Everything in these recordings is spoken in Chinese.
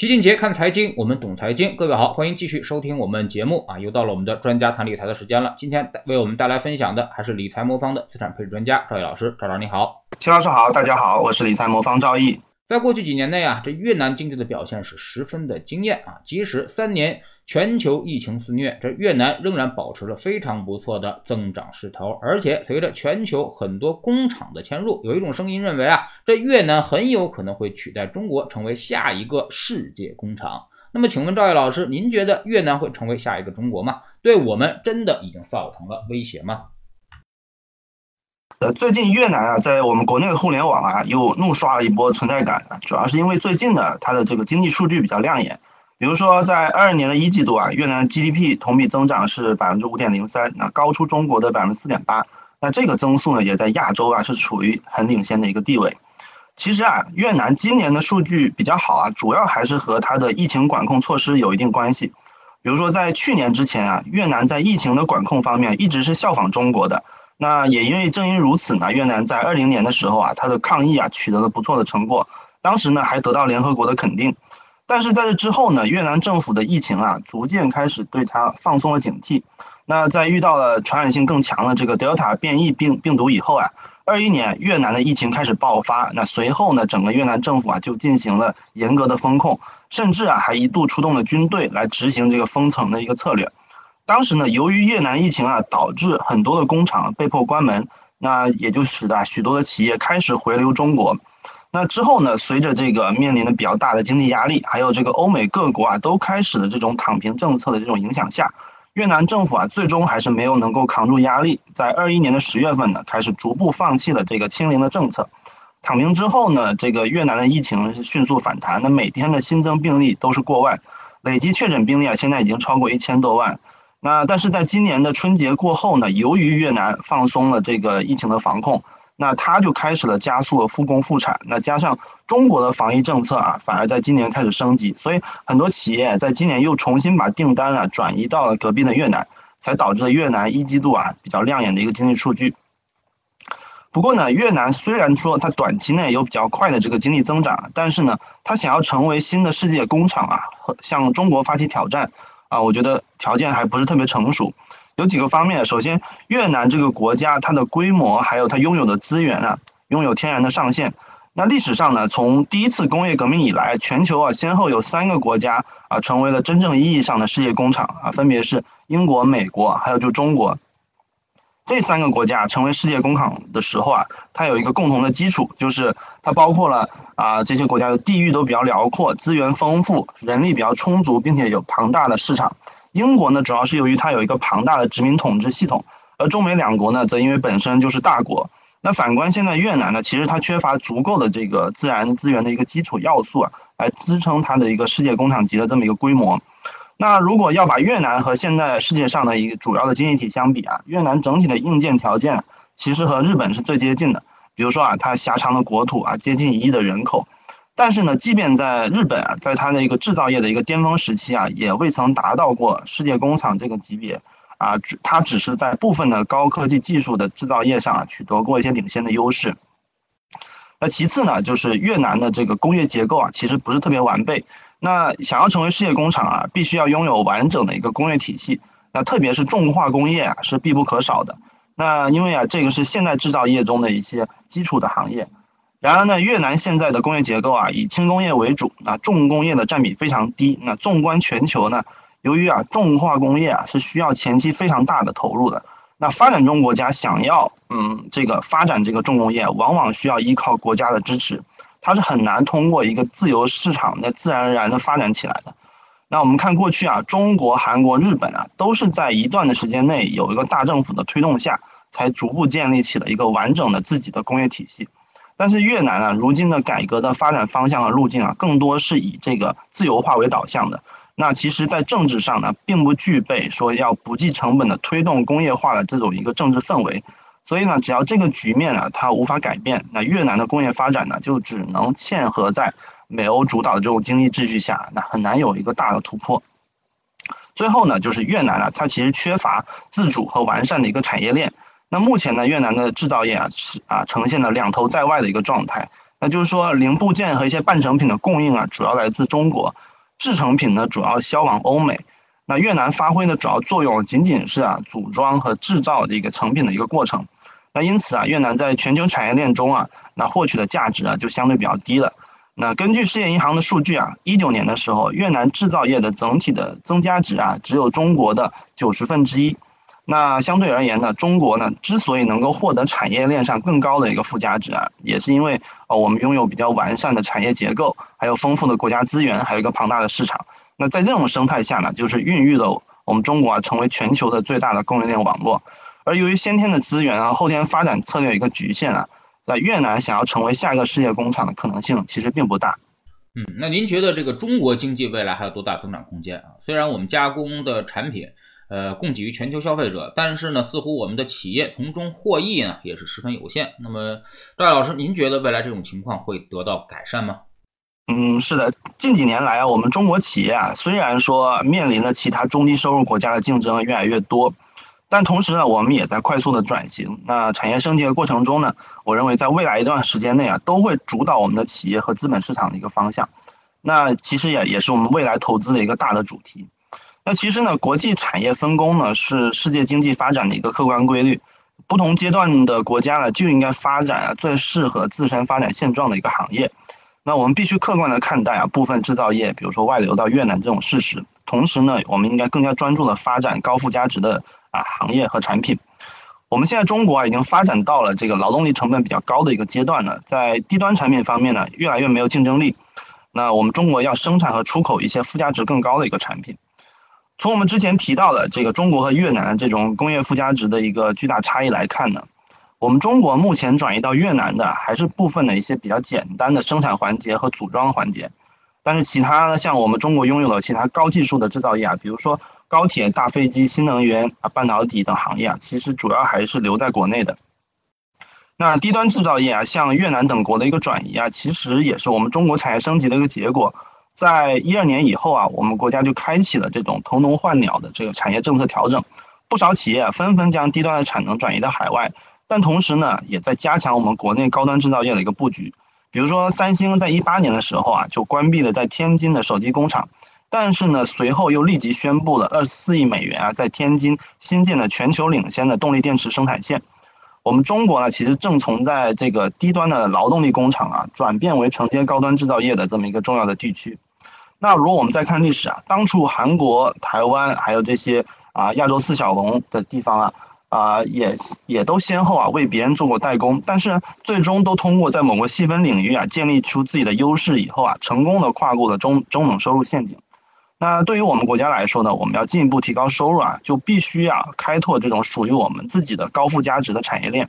齐俊杰看财经，我们懂财经。各位好，欢迎继续收听我们节目啊！又到了我们的专家谈理财的时间了。今天为我们带来分享的还是理财魔方的资产配置专家赵毅老师。赵老师你好，齐老师好，大家好，我是理财魔方赵毅。在过去几年内啊，这越南经济的表现是十分的惊艳啊！即使三年全球疫情肆虐，这越南仍然保持了非常不错的增长势头。而且随着全球很多工厂的迁入，有一种声音认为啊，这越南很有可能会取代中国成为下一个世界工厂。那么，请问赵毅老师，您觉得越南会成为下一个中国吗？对我们真的已经造成了威胁吗？呃，最近越南啊，在我们国内的互联网啊，又怒刷了一波存在感，主要是因为最近的它的这个经济数据比较亮眼，比如说在二二年的一季度啊，越南 GDP 同比增长是百分之五点零三，那高出中国的百分之四点八，那这个增速呢，也在亚洲啊是处于很领先的一个地位。其实啊，越南今年的数据比较好啊，主要还是和它的疫情管控措施有一定关系。比如说在去年之前啊，越南在疫情的管控方面一直是效仿中国的。那也因为正因如此呢，越南在二零年的时候啊，它的抗疫啊取得了不错的成果，当时呢还得到联合国的肯定。但是在这之后呢，越南政府的疫情啊逐渐开始对它放松了警惕。那在遇到了传染性更强的这个德尔塔变异病病毒以后啊，二一年越南的疫情开始爆发。那随后呢，整个越南政府啊就进行了严格的风控，甚至啊还一度出动了军队来执行这个封城的一个策略。当时呢，由于越南疫情啊，导致很多的工厂被迫关门，那也就使得许多的企业开始回流中国。那之后呢，随着这个面临的比较大的经济压力，还有这个欧美各国啊都开始的这种躺平政策的这种影响下，越南政府啊最终还是没有能够扛住压力，在二一年的十月份呢，开始逐步放弃了这个清零的政策。躺平之后呢，这个越南的疫情是迅速反弹，那每天的新增病例都是过万，累计确诊病例啊现在已经超过一千多万。那但是在今年的春节过后呢，由于越南放松了这个疫情的防控，那它就开始了加速的复工复产。那加上中国的防疫政策啊，反而在今年开始升级，所以很多企业在今年又重新把订单啊转移到了隔壁的越南，才导致了越南一季度啊比较亮眼的一个经济数据。不过呢，越南虽然说它短期内有比较快的这个经济增长，但是呢，它想要成为新的世界工厂啊，向中国发起挑战。啊，我觉得条件还不是特别成熟，有几个方面。首先，越南这个国家它的规模还有它拥有的资源啊，拥有天然的上限。那历史上呢，从第一次工业革命以来，全球啊先后有三个国家啊成为了真正意义上的世界工厂啊，分别是英国、美国，还有就中国。这三个国家成为世界工厂的时候啊，它有一个共同的基础，就是它包括了啊这些国家的地域都比较辽阔，资源丰富，人力比较充足，并且有庞大的市场。英国呢，主要是由于它有一个庞大的殖民统治系统，而中美两国呢，则因为本身就是大国。那反观现在越南呢，其实它缺乏足够的这个自然资源的一个基础要素啊，来支撑它的一个世界工厂级的这么一个规模。那如果要把越南和现在世界上的一个主要的经济体相比啊，越南整体的硬件条件其实和日本是最接近的。比如说啊，它狭长的国土啊，接近一亿的人口，但是呢，即便在日本啊，在它的一个制造业的一个巅峰时期啊，也未曾达到过世界工厂这个级别啊，它只是在部分的高科技技术的制造业上啊，取得过一些领先的优势。那其次呢，就是越南的这个工业结构啊，其实不是特别完备。那想要成为世界工厂啊，必须要拥有完整的一个工业体系，那特别是重化工业啊是必不可少的。那因为啊这个是现代制造业中的一些基础的行业。然而呢，越南现在的工业结构啊以轻工业为主，那重工业的占比非常低。那纵观全球呢，由于啊重化工业啊是需要前期非常大的投入的，那发展中国家想要嗯这个发展这个重工业，往往需要依靠国家的支持。它是很难通过一个自由市场的自然而然的发展起来的。那我们看过去啊，中国、韩国、日本啊，都是在一段的时间内有一个大政府的推动下，才逐步建立起了一个完整的自己的工业体系。但是越南啊，如今的改革的发展方向和路径啊，更多是以这个自由化为导向的。那其实，在政治上呢，并不具备说要不计成本的推动工业化的这种一个政治氛围。所以呢，只要这个局面呢，它无法改变，那越南的工业发展呢，就只能嵌合在美欧主导的这种经济秩序下，那很难有一个大的突破。最后呢，就是越南啊，它其实缺乏自主和完善的一个产业链。那目前呢，越南的制造业啊，是啊，呈现了两头在外的一个状态。那就是说，零部件和一些半成品的供应啊，主要来自中国。制成品呢主要销往欧美。那越南发挥的主要作用仅仅是啊组装和制造的一个成品的一个过程。那因此啊，越南在全球产业链中啊，那获取的价值啊就相对比较低了。那根据世界银行的数据啊，一九年的时候，越南制造业的整体的增加值啊，只有中国的九十分之一。那相对而言呢，中国呢之所以能够获得产业链上更高的一个附加值啊，也是因为呃我们拥有比较完善的产业结构，还有丰富的国家资源，还有一个庞大的市场。那在这种生态下呢，就是孕育了我们中国啊成为全球的最大的供应链网络。而由于先天的资源啊，后天发展策略一个局限啊，在越南想要成为下一个世界工厂的可能性其实并不大。嗯，那您觉得这个中国经济未来还有多大增长空间啊？虽然我们加工的产品呃供给于全球消费者，但是呢，似乎我们的企业从中获益呢也是十分有限。那么赵老师，您觉得未来这种情况会得到改善吗？嗯，是的，近几年来啊，我们中国企业啊，虽然说面临了其他中低收入国家的竞争越来越多，但同时呢，我们也在快速的转型。那产业升级的过程中呢，我认为在未来一段时间内啊，都会主导我们的企业和资本市场的一个方向。那其实也也是我们未来投资的一个大的主题。那其实呢，国际产业分工呢，是世界经济发展的一个客观规律。不同阶段的国家呢，就应该发展啊最适合自身发展现状的一个行业。那我们必须客观的看待啊部分制造业，比如说外流到越南这种事实。同时呢，我们应该更加专注的发展高附加值的啊行业和产品。我们现在中国啊已经发展到了这个劳动力成本比较高的一个阶段了，在低端产品方面呢越来越没有竞争力。那我们中国要生产和出口一些附加值更高的一个产品。从我们之前提到的这个中国和越南这种工业附加值的一个巨大差异来看呢。我们中国目前转移到越南的还是部分的一些比较简单的生产环节和组装环节，但是其他像我们中国拥有的其他高技术的制造业啊，比如说高铁、大飞机、新能源啊、半导体等行业啊，其实主要还是留在国内的。那低端制造业啊，像越南等国的一个转移啊，其实也是我们中国产业升级的一个结果。在一二年以后啊，我们国家就开启了这种腾笼换鸟的这个产业政策调整，不少企业纷纷将低端的产能转移到海外。但同时呢，也在加强我们国内高端制造业的一个布局。比如说，三星在一八年的时候啊，就关闭了在天津的手机工厂，但是呢，随后又立即宣布了二十四亿美元啊，在天津新建的全球领先的动力电池生产线。我们中国呢，其实正从在这个低端的劳动力工厂啊，转变为承接高端制造业的这么一个重要的地区。那如果我们再看历史啊，当初韩国、台湾还有这些啊亚洲四小龙的地方啊。啊，也也都先后啊为别人做过代工，但是最终都通过在某个细分领域啊建立出自己的优势以后啊，成功的跨过了中中等收入陷阱。那对于我们国家来说呢，我们要进一步提高收入啊，就必须要开拓这种属于我们自己的高附加值的产业链。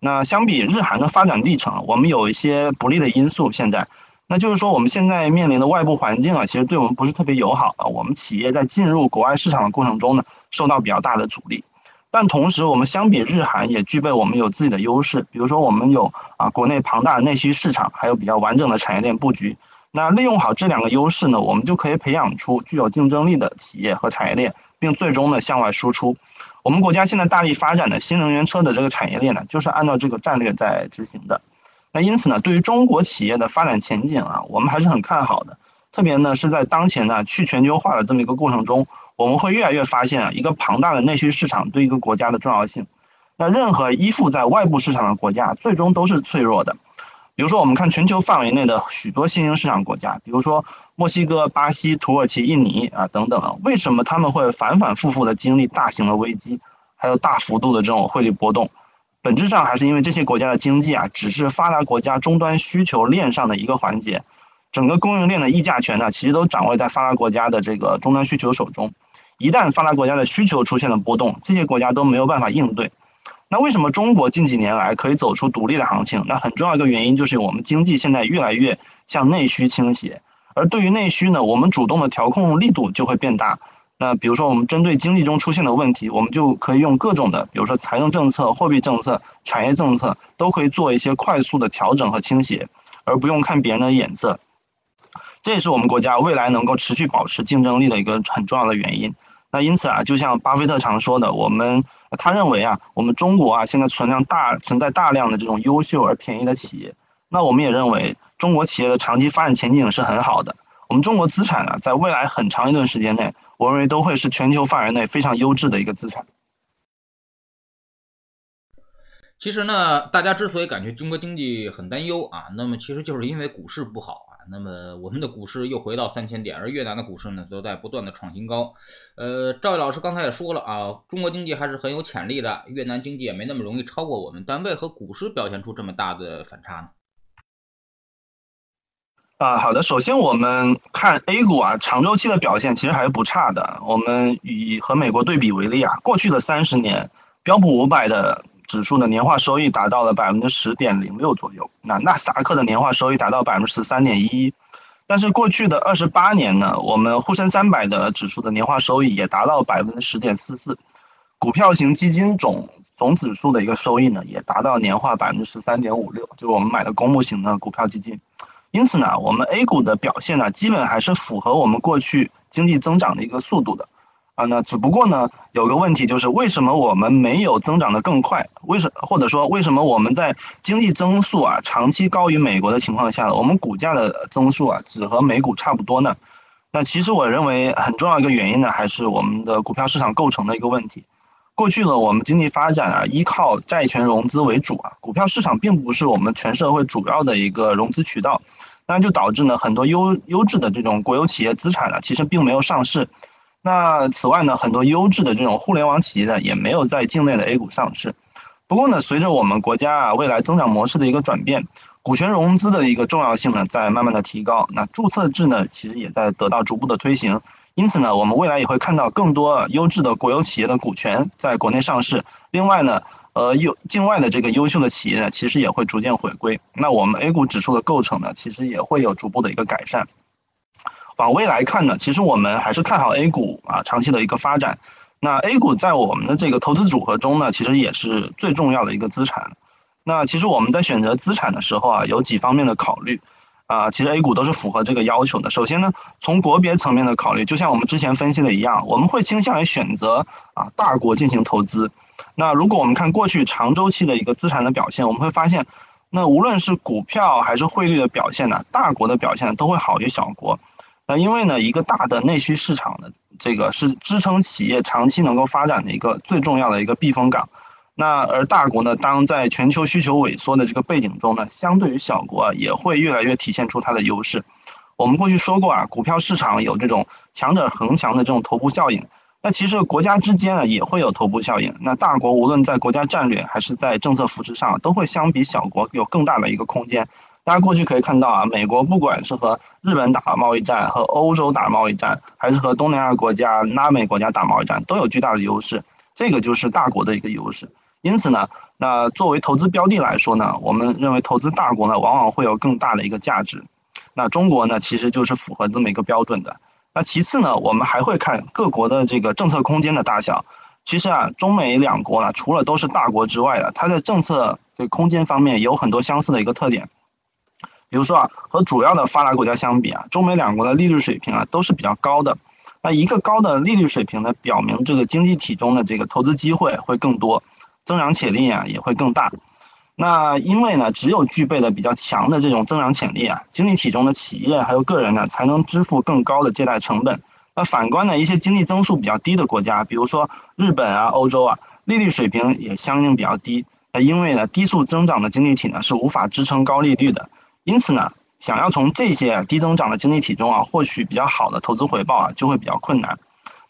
那相比日韩的发展历程，我们有一些不利的因素，现在，那就是说我们现在面临的外部环境啊，其实对我们不是特别友好啊，我们企业在进入国外市场的过程中呢，受到比较大的阻力。但同时，我们相比日韩也具备我们有自己的优势，比如说我们有啊国内庞大的内需市场，还有比较完整的产业链布局。那利用好这两个优势呢，我们就可以培养出具有竞争力的企业和产业链，并最终呢向外输出。我们国家现在大力发展的新能源车的这个产业链呢，就是按照这个战略在执行的。那因此呢，对于中国企业的发展前景啊，我们还是很看好的。特别呢是在当前呢去全球化的这么一个过程中。我们会越来越发现啊，一个庞大的内需市场对一个国家的重要性。那任何依附在外部市场的国家，最终都是脆弱的。比如说，我们看全球范围内的许多新兴市场国家，比如说墨西哥、巴西、土耳其、印尼啊等等啊，为什么他们会反反复复的经历大型的危机，还有大幅度的这种汇率波动？本质上还是因为这些国家的经济啊，只是发达国家终端需求链上的一个环节，整个供应链的议价权呢，其实都掌握在发达国家的这个终端需求手中。一旦发达国家的需求出现了波动，这些国家都没有办法应对。那为什么中国近几年来可以走出独立的行情？那很重要一个原因就是我们经济现在越来越向内需倾斜，而对于内需呢，我们主动的调控力度就会变大。那比如说我们针对经济中出现的问题，我们就可以用各种的，比如说财政政策、货币政策、产业政策，都可以做一些快速的调整和倾斜，而不用看别人的眼色。这也是我们国家未来能够持续保持竞争力的一个很重要的原因。那因此啊，就像巴菲特常说的，我们他认为啊，我们中国啊现在存量大存在大量的这种优秀而便宜的企业。那我们也认为中国企业的长期发展前景是很好的。我们中国资产啊，在未来很长一段时间内，我认为都会是全球范围内非常优质的一个资产。其实呢，大家之所以感觉中国经济很担忧啊，那么其实就是因为股市不好啊。那么我们的股市又回到三千点，而越南的股市呢，则在不断的创新高。呃，赵毅老师刚才也说了啊，中国经济还是很有潜力的，越南经济也没那么容易超过我们，但为何股市表现出这么大的反差呢？啊，好的，首先我们看 A 股啊，长周期的表现其实还是不差的。我们以和美国对比为例啊，过去的三十年，标普五百的。指数的年化收益达到了百分之十点零六左右，那纳斯达克的年化收益达到百分之十三点一，但是过去的二十八年呢，我们沪深三百的指数的年化收益也达到百分之十点四四，股票型基金总总指数的一个收益呢，也达到年化百分之十三点五六，就是我们买的公募型的股票基金，因此呢，我们 A 股的表现呢，基本还是符合我们过去经济增长的一个速度的。啊，那只不过呢，有个问题就是为什么我们没有增长的更快？为什或者说为什么我们在经济增速啊长期高于美国的情况下，我们股价的增速啊只和美股差不多呢？那其实我认为很重要一个原因呢，还是我们的股票市场构成的一个问题。过去呢，我们经济发展啊依靠债权融资为主啊，股票市场并不是我们全社会主要的一个融资渠道，那就导致呢很多优优质的这种国有企业资产呢，其实并没有上市。那此外呢，很多优质的这种互联网企业呢，也没有在境内的 A 股上市。不过呢，随着我们国家啊未来增长模式的一个转变，股权融资的一个重要性呢在慢慢的提高。那注册制呢，其实也在得到逐步的推行。因此呢，我们未来也会看到更多优质的国有企业的股权在国内上市。另外呢，呃，优境外的这个优秀的企业呢，其实也会逐渐回归。那我们 A 股指数的构成呢，其实也会有逐步的一个改善。往未来看呢，其实我们还是看好 A 股啊长期的一个发展。那 A 股在我们的这个投资组合中呢，其实也是最重要的一个资产。那其实我们在选择资产的时候啊，有几方面的考虑啊，其实 A 股都是符合这个要求的。首先呢，从国别层面的考虑，就像我们之前分析的一样，我们会倾向于选择啊大国进行投资。那如果我们看过去长周期的一个资产的表现，我们会发现，那无论是股票还是汇率的表现呢，大国的表现都会好于小国。那因为呢，一个大的内需市场的这个是支撑企业长期能够发展的一个最重要的一个避风港。那而大国呢，当在全球需求萎缩的这个背景中呢，相对于小国啊，也会越来越体现出它的优势。我们过去说过啊，股票市场有这种强者恒强的这种头部效应。那其实国家之间啊，也会有头部效应。那大国无论在国家战略还是在政策扶持上，都会相比小国有更大的一个空间。大家过去可以看到啊，美国不管是和日本打贸易战，和欧洲打贸易战，还是和东南亚国家、拉美国家打贸易战，都有巨大的优势。这个就是大国的一个优势。因此呢，那作为投资标的来说呢，我们认为投资大国呢，往往会有更大的一个价值。那中国呢，其实就是符合这么一个标准的。那其次呢，我们还会看各国的这个政策空间的大小。其实啊，中美两国呢，除了都是大国之外的，它在政策这空间方面有很多相似的一个特点。比如说啊，和主要的发达国家相比啊，中美两国的利率水平啊都是比较高的。那一个高的利率水平呢，表明这个经济体中的这个投资机会会更多，增长潜力啊也会更大。那因为呢，只有具备了比较强的这种增长潜力啊，经济体中的企业还有个人呢，才能支付更高的借贷成本。那反观呢，一些经济增速比较低的国家，比如说日本啊、欧洲啊，利率水平也相应比较低。那因为呢，低速增长的经济体呢，是无法支撑高利率的。因此呢，想要从这些低增长的经济体中啊获取比较好的投资回报啊，就会比较困难。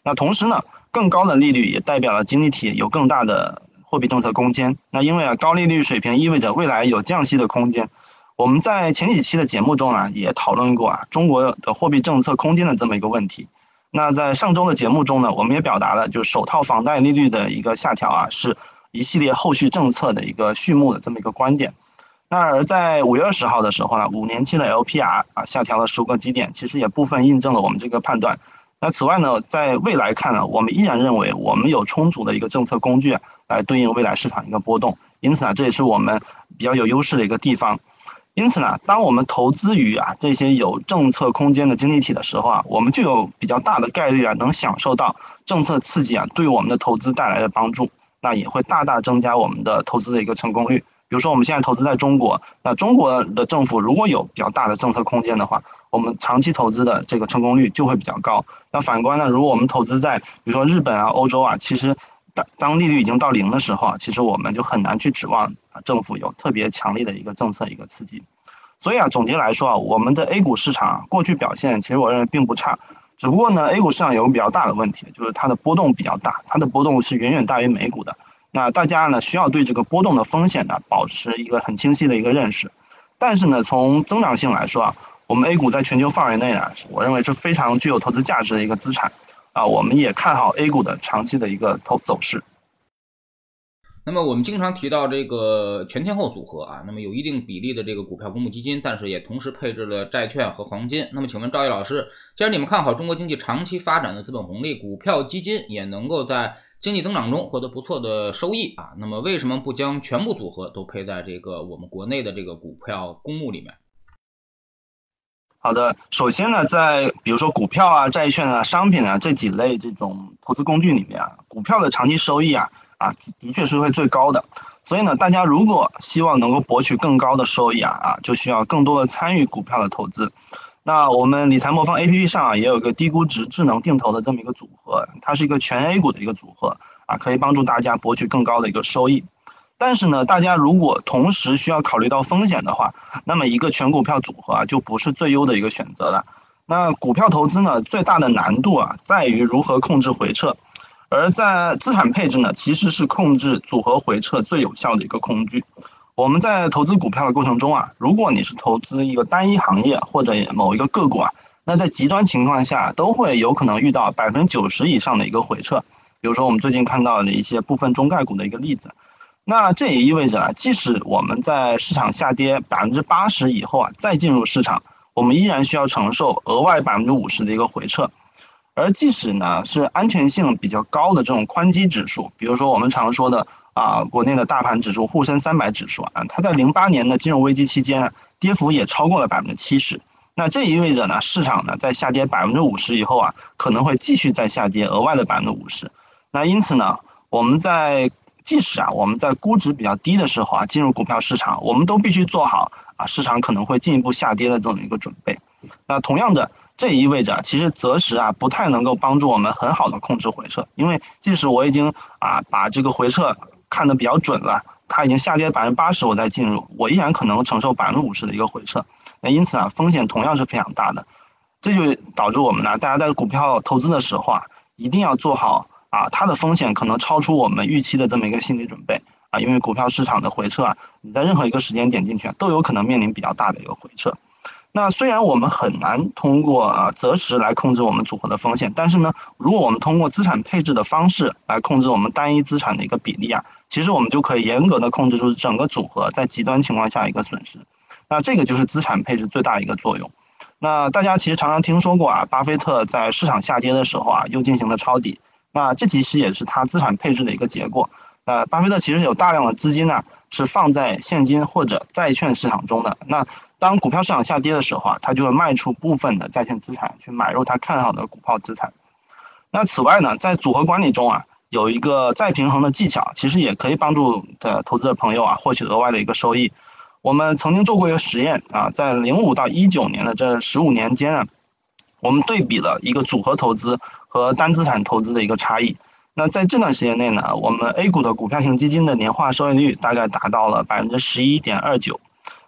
那同时呢，更高的利率也代表了经济体有更大的货币政策空间。那因为啊高利率水平意味着未来有降息的空间。我们在前几期的节目中啊也讨论过啊中国的货币政策空间的这么一个问题。那在上周的节目中呢，我们也表达了就首套房贷利率的一个下调啊是一系列后续政策的一个序幕的这么一个观点。那而在五月二十号的时候呢，五年期的 LPR 啊下调了十五个基点，其实也部分印证了我们这个判断。那此外呢，在未来看呢，我们依然认为我们有充足的一个政策工具来对应未来市场一个波动，因此呢，这也是我们比较有优势的一个地方。因此呢，当我们投资于啊这些有政策空间的经济体的时候啊，我们就有比较大的概率啊能享受到政策刺激啊对我们的投资带来的帮助，那也会大大增加我们的投资的一个成功率。比如说我们现在投资在中国，那中国的政府如果有比较大的政策空间的话，我们长期投资的这个成功率就会比较高。那反观呢，如果我们投资在比如说日本啊、欧洲啊，其实当当利率已经到零的时候啊，其实我们就很难去指望政府有特别强力的一个政策一个刺激。所以啊，总结来说啊，我们的 A 股市场过去表现，其实我认为并不差。只不过呢，A 股市场有个比较大的问题，就是它的波动比较大，它的波动是远远大于美股的。那大家呢，需要对这个波动的风险呢，保持一个很清晰的一个认识。但是呢，从增长性来说啊，我们 A 股在全球范围内呢，我认为是非常具有投资价值的一个资产啊，我们也看好 A 股的长期的一个投走势。那么我们经常提到这个全天候组合啊，那么有一定比例的这个股票公募基金，但是也同时配置了债券和黄金。那么请问赵毅老师，既然你们看好中国经济长期发展的资本红利，股票基金也能够在经济增长中获得不错的收益啊，那么为什么不将全部组合都配在这个我们国内的这个股票公募里面？好的，首先呢，在比如说股票啊、债券啊、商品啊这几类这种投资工具里面啊，股票的长期收益啊。啊，的确是会最高的，所以呢，大家如果希望能够博取更高的收益啊啊，就需要更多的参与股票的投资。那我们理财魔方 A P P 上啊，也有个低估值智能定投的这么一个组合，它是一个全 A 股的一个组合啊，可以帮助大家博取更高的一个收益。但是呢，大家如果同时需要考虑到风险的话，那么一个全股票组合啊，就不是最优的一个选择了。那股票投资呢，最大的难度啊，在于如何控制回撤。而在资产配置呢，其实是控制组合回撤最有效的一个工具。我们在投资股票的过程中啊，如果你是投资一个单一行业或者某一个个股啊，那在极端情况下都会有可能遇到百分之九十以上的一个回撤。比如说我们最近看到的一些部分中概股的一个例子。那这也意味着啊，即使我们在市场下跌百分之八十以后啊，再进入市场，我们依然需要承受额外百分之五十的一个回撤。而即使呢是安全性比较高的这种宽基指数，比如说我们常说的啊国内的大盘指数沪深三百指数啊，它在零八年的金融危机期间跌幅也超过了百分之七十。那这意味着呢市场呢在下跌百分之五十以后啊，可能会继续再下跌额外的百分之五十。那因此呢，我们在即使啊我们在估值比较低的时候啊进入股票市场，我们都必须做好啊市场可能会进一步下跌的这种一个准备。那同样的。这意味着，其实择时啊不太能够帮助我们很好的控制回撤，因为即使我已经啊把这个回撤看得比较准了，它已经下跌百分之八十，我再进入，我依然可能承受百分之五十的一个回撤，那因此啊风险同样是非常大的，这就导致我们呢，大家在股票投资的时候啊，一定要做好啊它的风险可能超出我们预期的这么一个心理准备。啊，因为股票市场的回撤啊，你在任何一个时间点进去都有可能面临比较大的一个回撤。那虽然我们很难通过啊择时来控制我们组合的风险，但是呢，如果我们通过资产配置的方式来控制我们单一资产的一个比例啊，其实我们就可以严格的控制住整个组合在极端情况下一个损失。那这个就是资产配置最大一个作用。那大家其实常常听说过啊，巴菲特在市场下跌的时候啊，又进行了抄底。那这其实也是他资产配置的一个结果。那巴菲特其实有大量的资金呢，是放在现金或者债券市场中的。那当股票市场下跌的时候啊，他就会卖出部分的债券资产，去买入他看好的股票资产。那此外呢，在组合管理中啊，有一个再平衡的技巧，其实也可以帮助的投资者朋友啊，获取额外的一个收益。我们曾经做过一个实验啊，在零五到一九年的这十五年间啊，我们对比了一个组合投资和单资产投资的一个差异。那在这段时间内呢，我们 A 股的股票型基金的年化收益率大概达到了百分之十一点二九。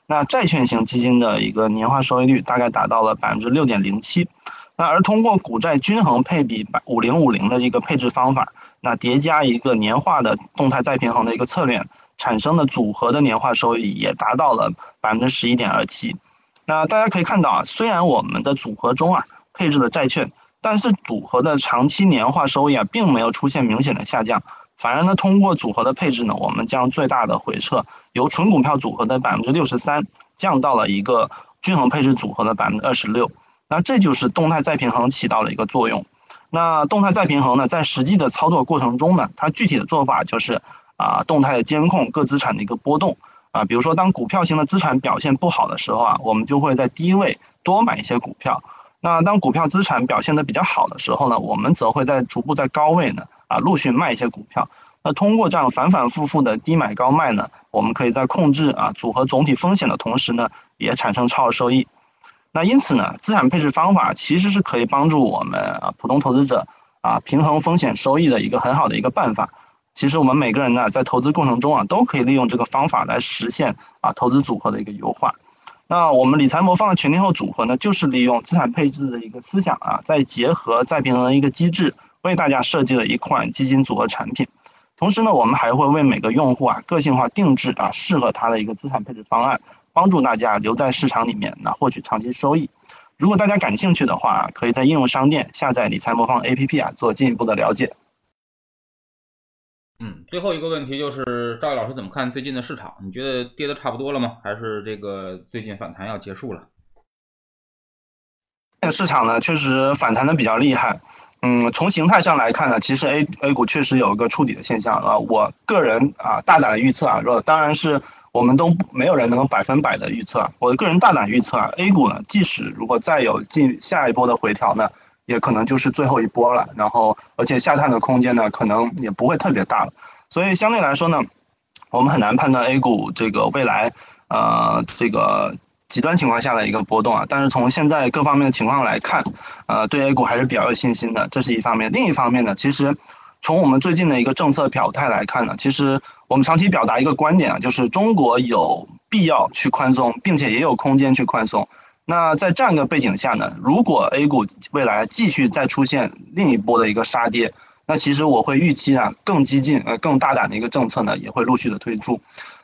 那债券型基金的一个年化收益率大概达到了百分之六点零七，那而通过股债均衡配比百五零五零的一个配置方法，那叠加一个年化的动态再平衡的一个策略，产生的组合的年化收益也达到了百分之十一点二七。那大家可以看到啊，虽然我们的组合中啊配置的债券，但是组合的长期年化收益啊并没有出现明显的下降。反而呢，通过组合的配置呢，我们将最大的回撤由纯股票组合的百分之六十三降到了一个均衡配置组合的百分之二十六。那这就是动态再平衡起到了一个作用。那动态再平衡呢，在实际的操作过程中呢，它具体的做法就是啊，动态的监控各资产的一个波动啊，比如说当股票型的资产表现不好的时候啊，我们就会在低位多买一些股票。那当股票资产表现的比较好的时候呢，我们则会在逐步在高位呢。啊，陆续卖一些股票，那通过这样反反复复的低买高卖呢，我们可以在控制啊组合总体风险的同时呢，也产生超额收益。那因此呢，资产配置方法其实是可以帮助我们啊普通投资者啊平衡风险收益的一个很好的一个办法。其实我们每个人呢在投资过程中啊都可以利用这个方法来实现啊投资组合的一个优化。那我们理财魔方的全天候组合呢，就是利用资产配置的一个思想啊，再结合再平衡的一个机制，为大家设计了一款基金组合产品。同时呢，我们还会为每个用户啊个性化定制啊适合他的一个资产配置方案，帮助大家留在市场里面，那获取长期收益。如果大家感兴趣的话，可以在应用商店下载理财魔方 APP 啊，做进一步的了解。嗯，最后一个问题就是赵毅老师怎么看最近的市场？你觉得跌的差不多了吗？还是这个最近反弹要结束了？这个市场呢，确实反弹的比较厉害。嗯，从形态上来看呢，其实 A A 股确实有一个触底的现象啊。我个人啊，大胆的预测啊，说当然是我们都没有人能百分百的预测。我个人大胆预测啊，A 股呢，即使如果再有进下一波的回调呢，也可能就是最后一波了。然后，而且下探的空间呢，可能也不会特别大了。所以相对来说呢，我们很难判断 A 股这个未来呃这个。极端情况下的一个波动啊，但是从现在各方面的情况来看，呃，对 A 股还是比较有信心的，这是一方面。另一方面呢，其实从我们最近的一个政策表态来看呢，其实我们长期表达一个观点啊，就是中国有必要去宽松，并且也有空间去宽松。那在这样一个背景下呢，如果 A 股未来继续再出现另一波的一个杀跌，那其实我会预期啊，更激进呃更大胆的一个政策呢，也会陆续的推出。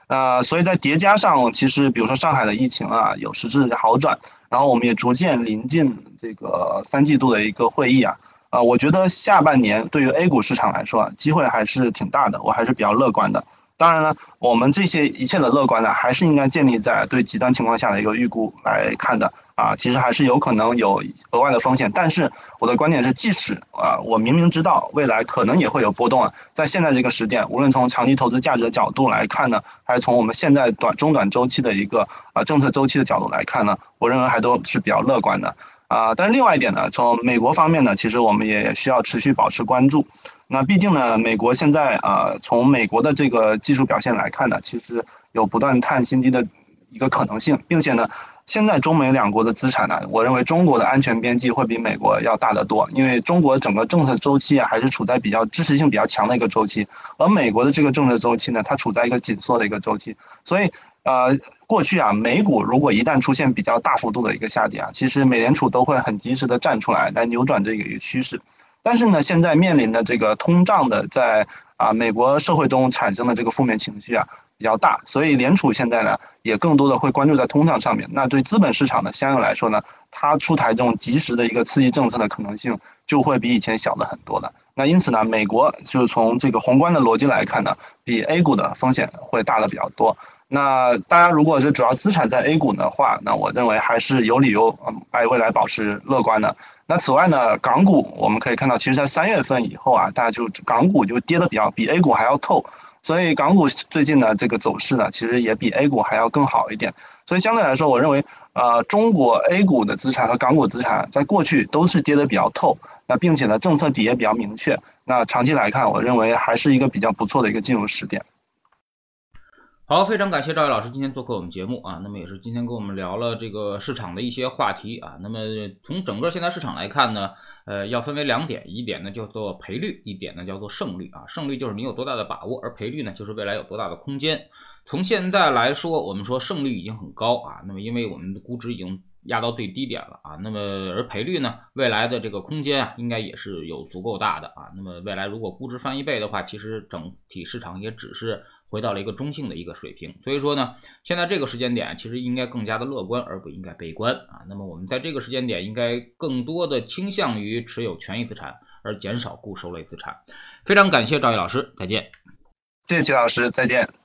呃，所以在叠加上，其实比如说上海的疫情啊有实质的好转，然后我们也逐渐临近这个三季度的一个会议啊，啊，我觉得下半年对于 A 股市场来说，机会还是挺大的，我还是比较乐观的。当然了，我们这些一切的乐观呢，还是应该建立在对极端情况下的一个预估来看的。啊，其实还是有可能有额外的风险，但是我的观点是，即使啊，我明明知道未来可能也会有波动啊，在现在这个时点，无论从长期投资价值的角度来看呢，还是从我们现在短中短周期的一个啊政策周期的角度来看呢，我认为还都是比较乐观的啊。但是另外一点呢，从美国方面呢，其实我们也需要持续保持关注。那毕竟呢，美国现在啊，从美国的这个技术表现来看呢，其实有不断探新低的一个可能性，并且呢。现在中美两国的资产呢，我认为中国的安全边际会比美国要大得多，因为中国整个政策周期啊还是处在比较支持性比较强的一个周期，而美国的这个政策周期呢，它处在一个紧缩的一个周期，所以呃过去啊美股如果一旦出现比较大幅度的一个下跌啊，其实美联储都会很及时的站出来来扭转这个一个趋势，但是呢现在面临的这个通胀的在啊美国社会中产生的这个负面情绪啊。比较大，所以联储现在呢也更多的会关注在通胀上面。那对资本市场呢，相应来说呢，它出台这种及时的一个刺激政策的可能性就会比以前小的很多的。那因此呢，美国就是从这个宏观的逻辑来看呢，比 A 股的风险会大的比较多。那大家如果是主要资产在 A 股的话，那我认为还是有理由嗯，哎未来保持乐观的。那此外呢，港股我们可以看到，其实在三月份以后啊，大家就港股就跌的比较比 A 股还要透。所以港股最近的这个走势呢，其实也比 A 股还要更好一点。所以相对来说，我认为，呃，中国 A 股的资产和港股资产在过去都是跌的比较透，那并且呢，政策底也比较明确。那长期来看，我认为还是一个比较不错的一个进入时点。好，非常感谢赵毅老师今天做客我们节目啊，那么也是今天跟我们聊了这个市场的一些话题啊。那么从整个现在市场来看呢，呃，要分为两点，一点呢叫做赔率，一点呢叫做胜率啊。胜率就是你有多大的把握，而赔率呢就是未来有多大的空间。从现在来说，我们说胜率已经很高啊，那么因为我们的估值已经压到最低点了啊，那么而赔率呢，未来的这个空间啊，应该也是有足够大的啊。那么未来如果估值翻一倍的话，其实整体市场也只是。回到了一个中性的一个水平，所以说呢，现在这个时间点其实应该更加的乐观，而不应该悲观啊。那么我们在这个时间点应该更多的倾向于持有权益资产，而减少固收类资产。非常感谢赵毅老师，再见。谢谢齐老师，再见。